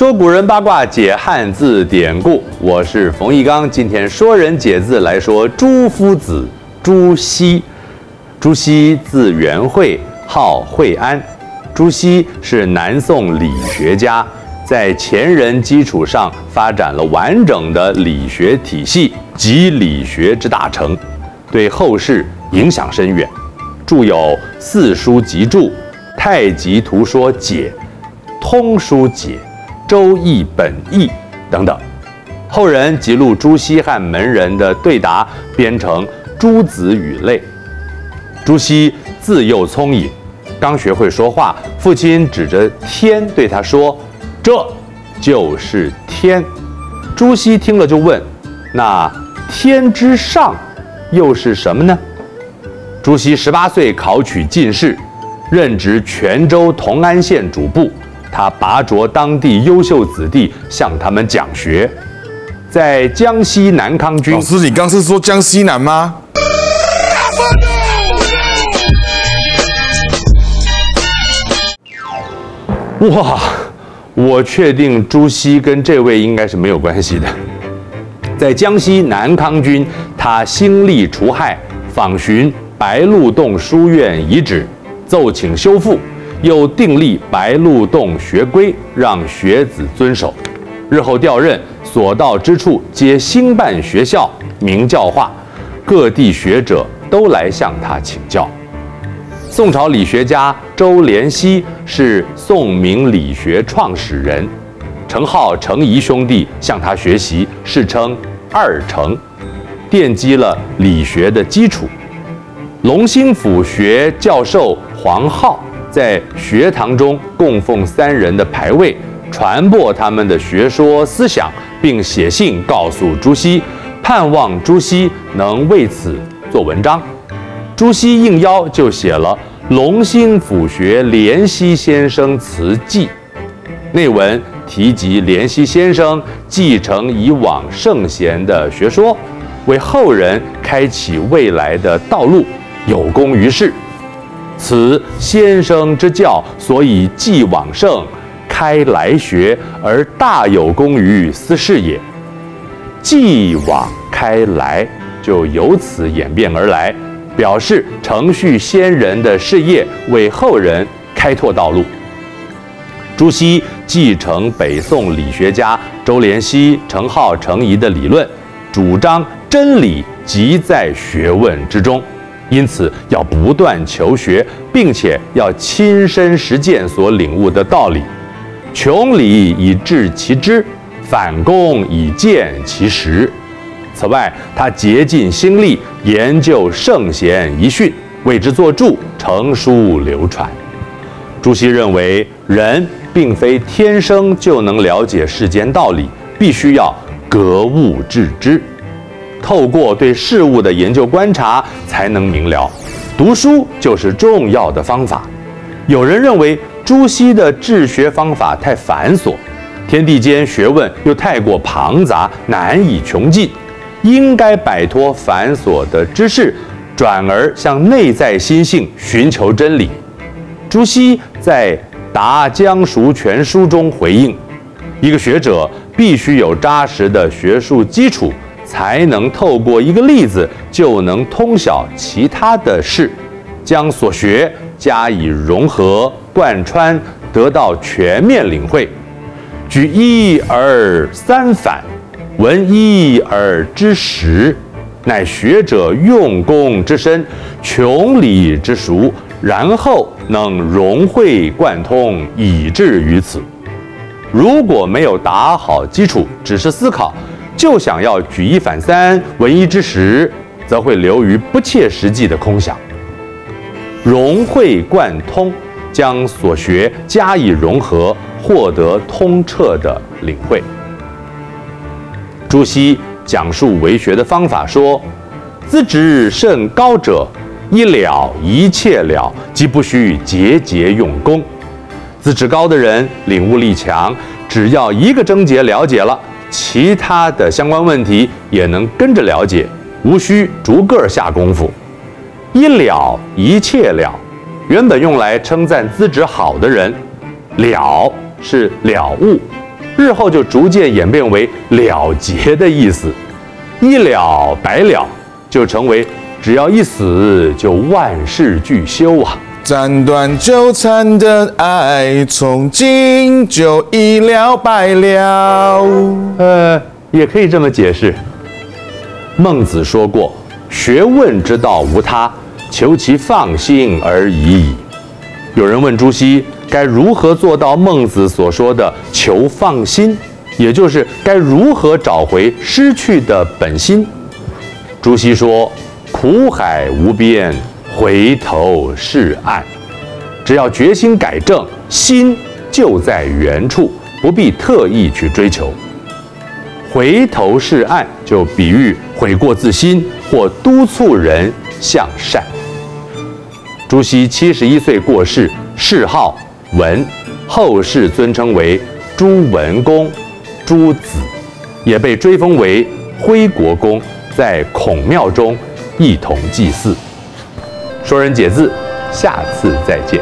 说古人八卦，解汉字典故。我是冯翊纲，今天说人解字来说朱夫子朱熹。朱熹字元惠，号惠安。朱熹是南宋理学家，在前人基础上发展了完整的理学体系，集理学之大成，对后世影响深远。著有《四书集注》《太极图说解》《通书解》。《周易本义》等等，后人辑录朱熹和门人的对答，编成《朱子语类》。朱熹自幼聪颖，刚学会说话，父亲指着天对他说：“这就是天。”朱熹听了就问：“那天之上又是什么呢？”朱熹十八岁考取进士，任职泉州同安县主簿。他拔擢当地优秀子弟，向他们讲学。在江西南康军，老师，你刚是说江西南吗？哇，我确定朱熹跟这位应该是没有关系的。在江西南康军，他兴利除害，访寻白鹿洞书院遗址，奏请修复。又订立白鹿洞学规，让学子遵守。日后调任，所到之处皆兴办学校，明教化，各地学者都来向他请教。宋朝理学家周濂溪是宋明理学创始人，程颢、程颐兄弟向他学习，世称二程，奠基了理学的基础。龙兴府学教授黄浩。在学堂中供奉三人的牌位，传播他们的学说思想，并写信告诉朱熹，盼望朱熹能为此做文章。朱熹应邀就写了《隆兴府学濂溪先生词记》，内文提及濂溪先生继承以往圣贤的学说，为后人开启未来的道路，有功于世。此先生之教，所以继往圣，开来学，而大有功于斯事也。继往开来，就由此演变而来，表示承续先人的事业，为后人开拓道路。朱熹继承北宋理学家周濂溪、程颢、程颐的理论，主张真理即在学问之中。因此，要不断求学，并且要亲身实践所领悟的道理，穷理以致其知，反躬以见其实。此外，他竭尽心力研究圣贤遗训，为之作注，成书流传。朱熹认为，人并非天生就能了解世间道理，必须要格物致知。透过对事物的研究观察，才能明了。读书就是重要的方法。有人认为朱熹的治学方法太繁琐，天地间学问又太过庞杂，难以穷尽，应该摆脱繁琐的知识，转而向内在心性寻求真理。朱熹在《答江熟全书》中回应：一个学者必须有扎实的学术基础。才能透过一个例子就能通晓其他的事，将所学加以融合贯穿，得到全面领会。举一而三反，闻一而知十，乃学者用功之深，穷理之熟，然后能融会贯通，以至于此。如果没有打好基础，只是思考。就想要举一反三、闻一知十，则会流于不切实际的空想。融会贯通，将所学加以融合，获得通彻的领会。朱熹讲述为学的方法说：资质甚高者，一了一切了，即不需节节用功。资质高的人，领悟力强，只要一个症结了解了。其他的相关问题也能跟着了解，无需逐个下功夫。一了一切了，原本用来称赞资质好的人，了是了悟，日后就逐渐演变为了结的意思，一了百了，就成为只要一死就万事俱休啊！斩断纠缠的爱，从今就一了百了。呃，也可以这么解释。孟子说过：“学问之道无他，求其放心而已矣。”有人问朱熹，该如何做到孟子所说的“求放心”，也就是该如何找回失去的本心？朱熹说：“苦海无边，回头是岸。只要决心改正，心就在原处，不必特意去追求。回头是岸，就比喻悔过自新或督促人向善。”朱熹七十一岁过世，谥号文，后世尊称为朱文公、朱子，也被追封为徽国公，在孔庙中一同祭祀。说人解字，下次再见。